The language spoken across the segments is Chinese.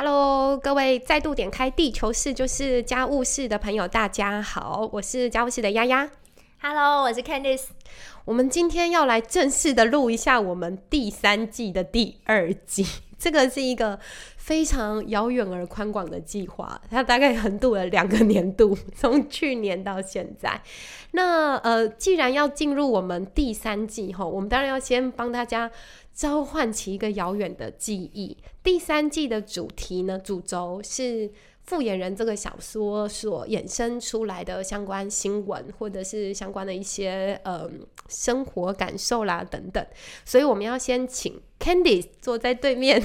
Hello，各位再度点开地球室就是家务事的朋友，大家好，我是家务室的丫丫。Hello，我是 Candice。我们今天要来正式的录一下我们第三季的第二季，这个是一个非常遥远而宽广的计划，它大概横渡了两个年度，从去年到现在。那呃，既然要进入我们第三季后，我们当然要先帮大家召唤起一个遥远的记忆。第三季的主题呢，主轴是。复眼人这个小说所衍生出来的相关新闻，或者是相关的一些呃生活感受啦等等，所以我们要先请 Candy 坐在对面，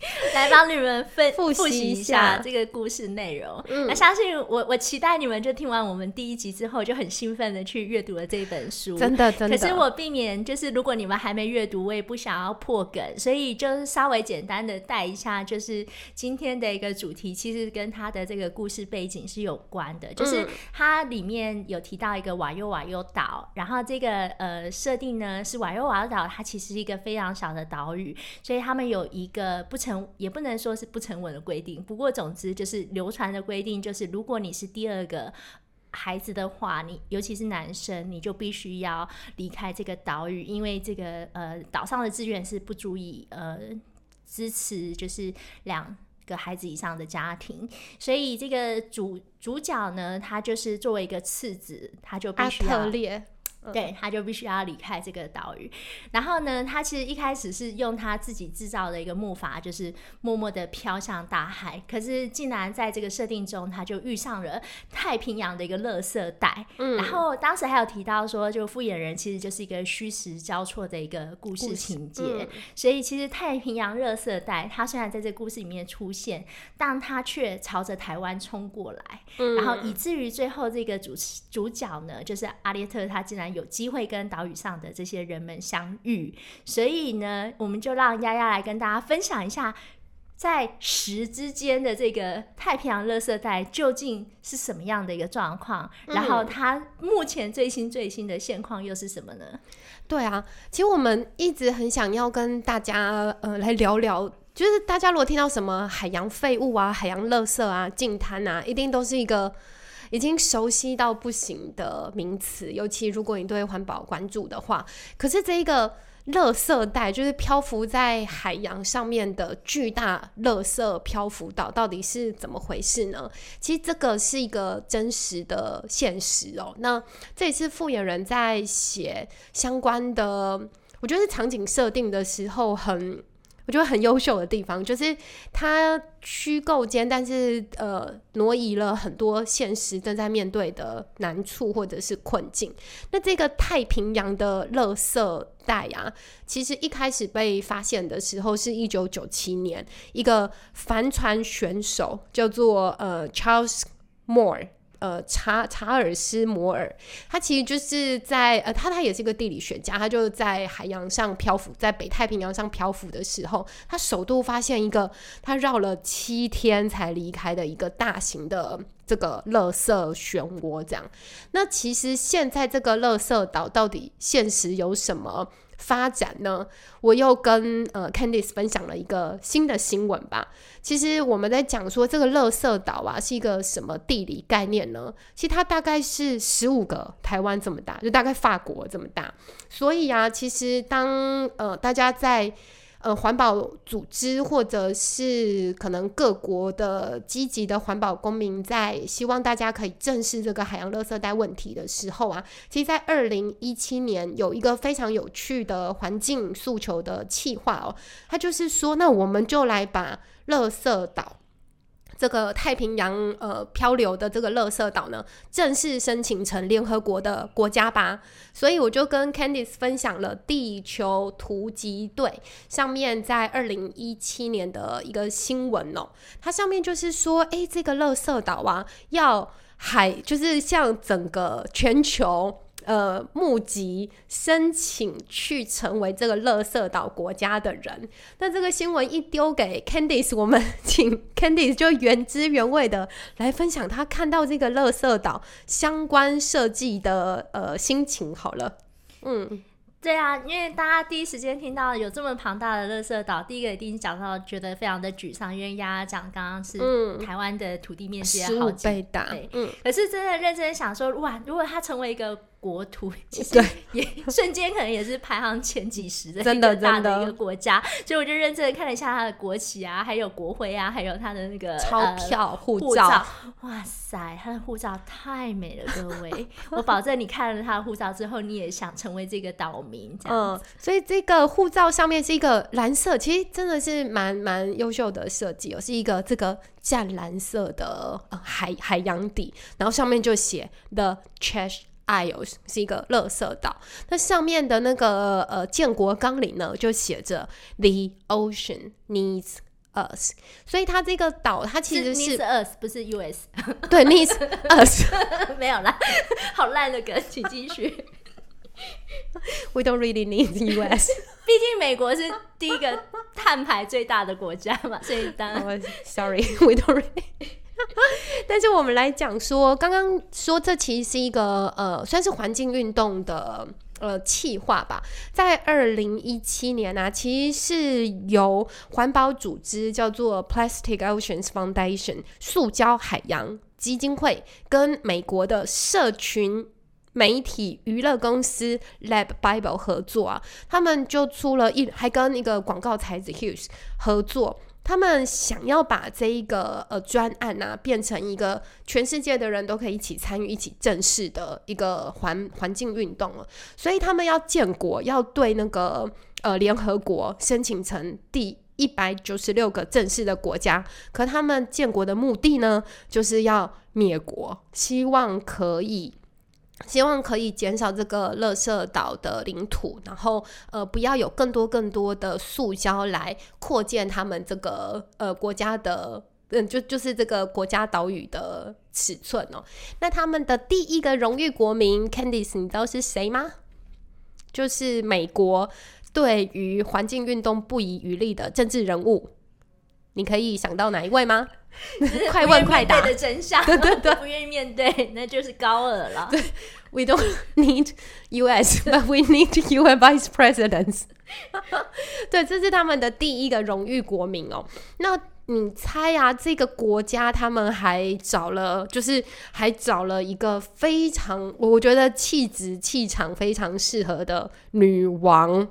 来帮你们分复习习一一下下这个故事内容。嗯那相信我，我期待你们就听完我们第一集之后，就很兴奋的去阅读了这本书。真的真的。可是我避免，就是如果你们还没阅读，我也不想要破梗，所以就是稍微简单的带一下，就是今天的一个主题，其实跟它的这个故事背景是有关的，就是嗯它里面有提到一个瓦尤瓦尤岛，然后这个呃设定呢是瓦尤瓦尤岛，它其实是一个非常小的岛屿，所以他们有一个不成，也不能说是不成文的规定，不过总之就是流传的规定，就是如果你是第二个。孩子的话，你尤其是男生，你就必须要离开这个岛屿，因为这个呃岛上的资源是不足以呃支持就是两个孩子以上的家庭，所以这个主主角呢，他就是作为一个次子，他就必须要特列，对，他就必须要离开这个岛屿。然后呢，他其实一开始是用他自己制造的一个木筏，就是默默的飘向大海。可是竟然在这个设定中，他就遇上了太平洋的一个垃圾带。嗯然后当时还有提到说，就复眼人其实就是一个虚实交错的一个故事情节。嗯所以其实太平洋热色带，它虽然在这个故事里面出现，但它却朝着台湾冲过来，嗯然后以至于最后这个主主角呢，就是阿列特，他竟然有机会跟岛屿上的这些人们相遇，所以呢，我们就让丫丫来跟大家分享一下。在时之间的这个太平洋热色带究竟是什么样的一个状况？然后它目前最新最新的现况又是什么呢？对啊，其实我们一直很想要跟大家呃来聊聊，就是大家如果听到什么海洋废物啊、海洋垃圾啊、净滩啊，一定都是一个已经熟悉到不行的名词，尤其如果你对环保关注的话。可是这一个垃圾带，就是漂浮在海洋上面的巨大垃圾漂浮岛，到底是怎么回事呢？其实这个是一个真实的现实哦。那这也是复演人在写相关的，我觉得场景设定的时候很。我觉得很优秀的地方就是它虚构间，但是呃挪移了很多现实正在面对的难处或者是困境。那这个太平洋的垃圾带啊，其实一开始被发现的时候是一九九七年，一个帆船选手叫做呃 Charles Moore。呃，查查尔斯摩尔，他其实就是在呃，他他也是一个地理学家，他就在海洋上漂浮，在北太平洋上漂浮的时候，他首度发现一个他绕了七天才离开的一个大型的这个垃圾漩涡。这样，那其实现在这个垃圾岛到底现实有什么发展呢？我又跟呃 Candice 分享了一个新的新闻吧。其实我们在讲说这个垃圾岛啊是一个什么地理概念呢？其实它大概是十五个台湾这么大，就大概法国这么大。所以啊，其实当呃大家在呃环保组织或者是可能各国的积极的环保公民在希望大家可以正视这个海洋垃圾带问题的时候啊，其实，在二零一七年有一个非常有趣的环境诉求的企划哦，它就是说，那我们就来把垃圾岛。这个太平洋呃漂流的这个垃圾岛呢，正式申请成联合国的国家吧。所以我就跟 Candice 分享了地球突击队上面在二零一七年的一个新闻哦，它上面就是说，诶，这个垃圾岛啊，要海就是像整个全球。呃，募集申请去成为这个乐色岛国家的人。那这个新闻一丢给 Candice，我们 请 Candice 就原汁原味的来分享他看到这个乐色岛相关设计的呃心情好了。嗯，对啊，因为大家第一时间听到有这么庞大的乐色岛，第一个一定讲到觉得非常的沮丧，因为丫丫讲刚刚是台湾的土地面积好几倍大，嗯，可是真的认真想说，哇，如果它成为一个。国土其实也 瞬间可能也是排行前几十的真的大的一个国家，所以我就认真的看了一下它的国旗啊，还有国徽啊，还有它的那个钞票、护照。哇塞，它的护照太美了，各位！我保证你看了它的护照之后，你也想成为这个岛民。嗯，所以这个护照上面是一个蓝色，其实真的是蛮蛮优秀的设计哦，是一个这个湛蓝色的海海洋底，然后上面就写 The Trash。Isles 是一个垃圾岛，那上面的那个呃建国纲领呢，就写着 The ocean needs us，所以它这个岛它其实是 us 不是 US，对 needs us 没有啦，好烂的梗，请继续。We don't really need US，毕竟美国是第一个碳排最大的国家嘛，所以当然 Sorry，We don't really。但是我们来讲说，刚刚说这其实是一个呃，算是环境运动的呃企划吧。在二零一七年呢，其实是由环保组织叫做 Plastic Oceans Foundation（ 塑胶海洋基金会）跟美国的社群媒体娱乐公司 Lab Bible 合作啊，他们就出了一，还跟一个广告才子 Hughes 合作。他们想要把这一个呃专案啊，变成一个全世界的人都可以一起参与、一起正式的一个环环境运动了。所以他们要建国，要对那个呃联合国申请成第一百九十六个正式的国家。可他们建国的目的呢，就是要灭国，希望可以。希望可以减少这个垃圾岛的领土，然后呃，不要有更多更多的塑胶来扩建他们这个呃国家的，嗯，就就是这个国家岛屿的尺寸哦。那他们的第一个荣誉国民 Candice，你知道是谁吗？就是美国对于环境运动不遗余力的政治人物。你可以想到哪一位吗？快问快答的真相，对对对，不愿意面对，那就是高尔了。对，We don't need U.S. but we need U.S. Vice Presidents。对，这是他们的第一个荣誉国民哦。那你猜啊，这个国家他们还找了，就是还找了一个非常，我觉得气质气场非常适合的女王。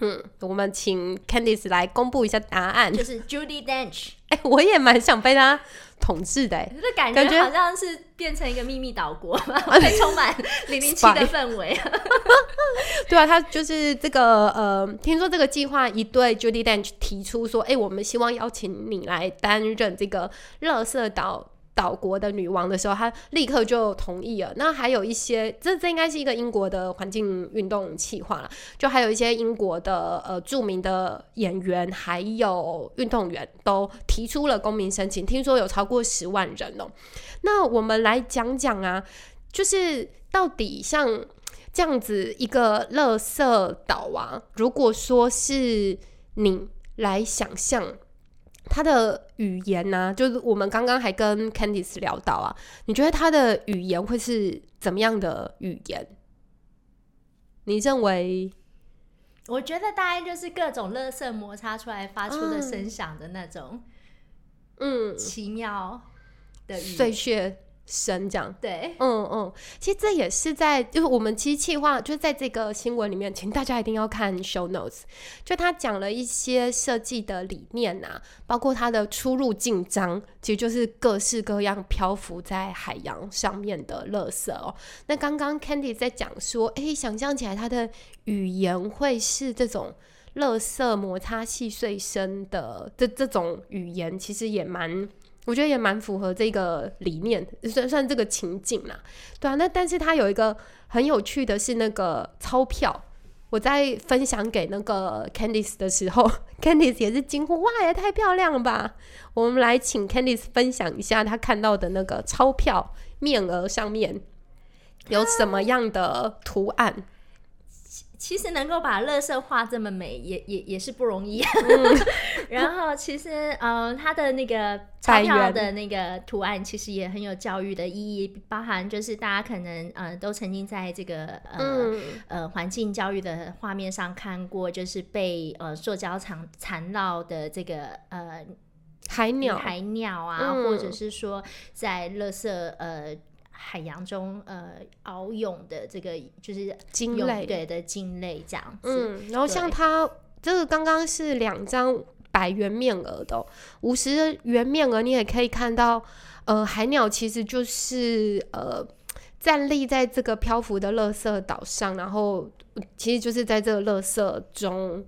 嗯，我们请 Candice 来公布一下答案，就是 Judy Dench。哎，我也蛮想被他统治的，这感觉好像是变成一个秘密岛国，会充满零零七的氛围。对啊，他就是这个呃，听说这个计划一对 Judy Dench 提出说，哎，我们希望邀请你来担任这个乐色岛。岛国的女王的时候，她立刻就同意了。那还有一些，这这应该是一个英国的环境运动企划了。就还有一些英国的呃著名的演员，还有运动员都提出了公民申请，听说有超过十万人哦。那我们来讲讲啊，就是到底像这样子一个垃圾岛啊，如果说是你来想象。他的语言呢，就是我们刚刚还跟 Candice 聊到啊，你觉得他的语言会是怎么样的语言？你认为？我觉得大概就是各种垃圾摩擦出来发出的声响的那种，嗯，奇妙的碎屑。声这样对，嗯嗯，其实这也是在就是我们其实计划就是在这个新闻里面，请大家一定要看 show notes，就他讲了一些设计的理念呐，包括它的出入境章，其实就是各式各样漂浮在海洋上面的垃圾哦。那刚刚 Candy 在讲说，哎，想象起来他的语言会是这种垃圾摩擦细碎声的这这种语言，其实也蛮。我觉得也蛮符合这个理念，算算这个情景啦，对啊。那但是它有一个很有趣的是那个钞票，我在分享给那个 Candice 的时候，Candice 也是惊呼：“哇，也太漂亮了吧！”我们来请 Candice 分享一下她看到的那个钞票面额上面有什么样的图案。其实能够把乐色画这么美，也也也是不容易。然后其实，嗯，它的那个钞票的那个图案，其实也很有教育的意义，包含就是大家可能呃都曾经在这个呃呃环境教育的画面上看过，就是被呃塑胶缠缠绕的这个呃海鸟海鸟啊，或者是说在乐色呃。海洋中呃遨泳的这个就是鲸类对的鲸类这样子，嗯，然后像它这个刚刚是两张百元面额的，五十元面额你也可以看到，呃，海鸟其实就是呃站立在这个漂浮的垃圾岛上，然后其实就是在这个垃圾中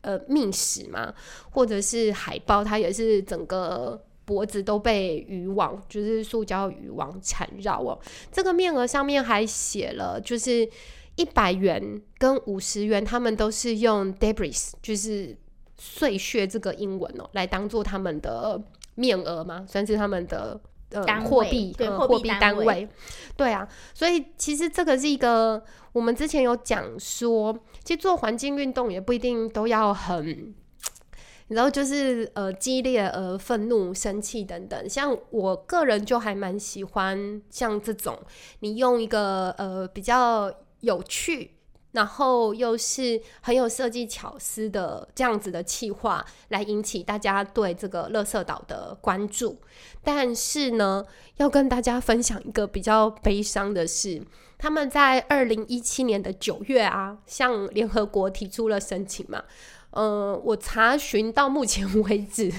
呃觅食嘛，或者是海豹，它也是整个。脖子都被渔网，就是塑胶渔网缠绕哦。这个面额上面还写了，就是一百元跟五十元，他们都是用 debris，就是碎屑这个英文哦，来当做他们的面额嘛，算是他们的呃货币货币单位。对啊，所以其实这个是一个，我们之前有讲说，其实做环境运动也不一定都要很。然后就是呃激烈呃愤怒生气等等，像我个人就还蛮喜欢像这种，你用一个呃比较有趣，然后又是很有设计巧思的这样子的气话，来引起大家对这个乐色岛的关注。但是呢，要跟大家分享一个比较悲伤的事，他们在二零一七年的九月啊，向联合国提出了申请嘛。呃，我查询到目前为止，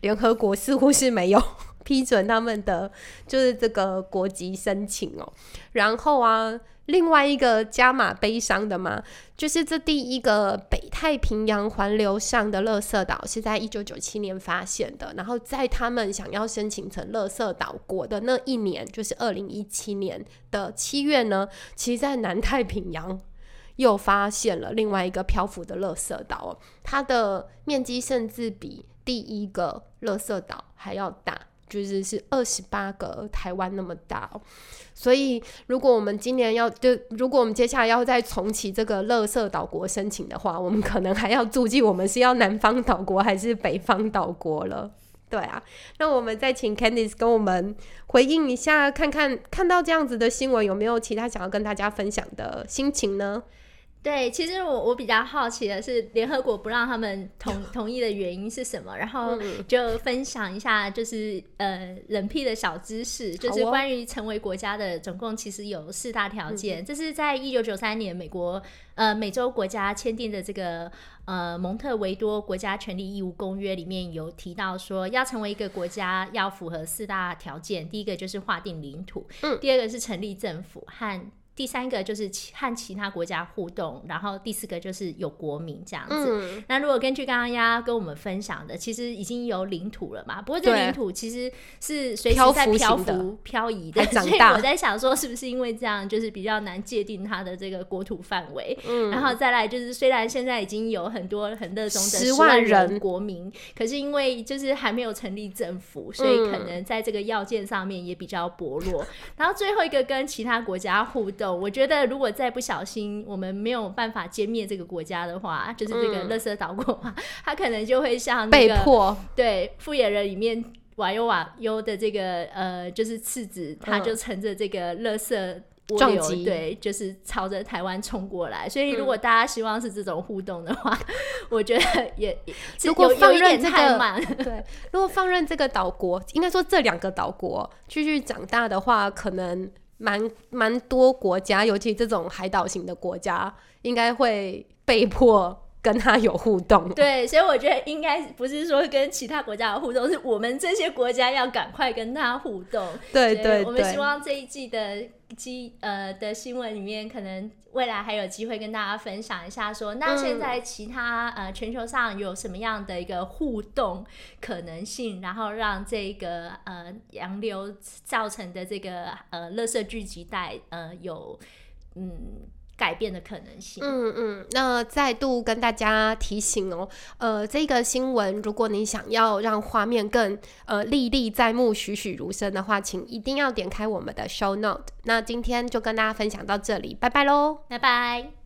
联合国似乎是没有 批准他们的就是这个国籍申请哦。然后啊，另外一个加码悲伤的嘛，就是这第一个北太平洋环流上的垃圾岛是在一九九七年发现的。然后在他们想要申请成垃圾岛国的那一年，就是二零一七年的七月呢，其实在南太平洋。又发现了另外一个漂浮的垃圾岛，它的面积甚至比第一个垃圾岛还要大，就是是二十八个台湾那么大哦。所以，如果我们今年要就，如果我们接下来要再重启这个垃圾岛国申请的话，我们可能还要注记我们是要南方岛国还是北方岛国了。对啊，那我们再请 Candice 跟我们回应一下，看看看到这样子的新闻，有没有其他想要跟大家分享的心情呢？对，其实我我比较好奇的是，联合国不让他们同 同意的原因是什么？然后就分享一下，就是呃冷僻的小知识，就是关于成为国家的，总共其实有四大条件。这是在一九九三年美国呃美洲国家签订的这个呃蒙特维多国家权利义务公约里面有提到说，要成为一个国家要符合四大条件。第一个就是划定领土，嗯，第二个是成立政府和。第三个就是和其他国家互动，然后第四个就是有国民这样子。那如果根据刚刚丫跟我们分享的，其实已经有领土了嘛？不过这领土其实是随时在漂浮、漂移的。所以我在想说，是不是因为这样，就是比较难界定它的这个国土范围？嗯，然后再来就是，虽然现在已经有很多很热衷的十万人国民，可是因为就是还没有成立政府，所以可能在这个要件上面也比较薄弱。然后最后一个跟其他国家互动。我觉得，如果再不小心，我们没有办法歼灭这个国家的话，就是这个乐色岛国话，他可能就会像被迫对《复眼人》里面瓦尤瓦尤的这个呃，就是次子，他就乘着这个乐色撞击，对，就是朝着台湾冲过来。所以，如果大家希望是这种互动的话，我觉得也 如果放任这个对，如果放任这个岛国，应该说这两个岛国继续长大的话，可能。蛮蛮多国家，尤其这种海岛型的国家，应该会被迫跟他有互动。对，所以我觉得应该不是说跟其他国家有互动，是我们这些国家要赶快跟他互动。对对，我们希望这一季的。机呃的新闻里面，可能未来还有机会跟大家分享一下，说那现在其他呃全球上有什么样的一个互动可能性，然后让这个呃洋流造成的这个呃垃圾聚集带呃有嗯。改变的可能性。嗯嗯，那再度跟大家提醒哦，呃，这个新闻，如果你想要让画面更呃历历在目、栩栩如生的话，请一定要点开我们的 show note。那今天就跟大家分享到这里，拜拜喽，拜拜。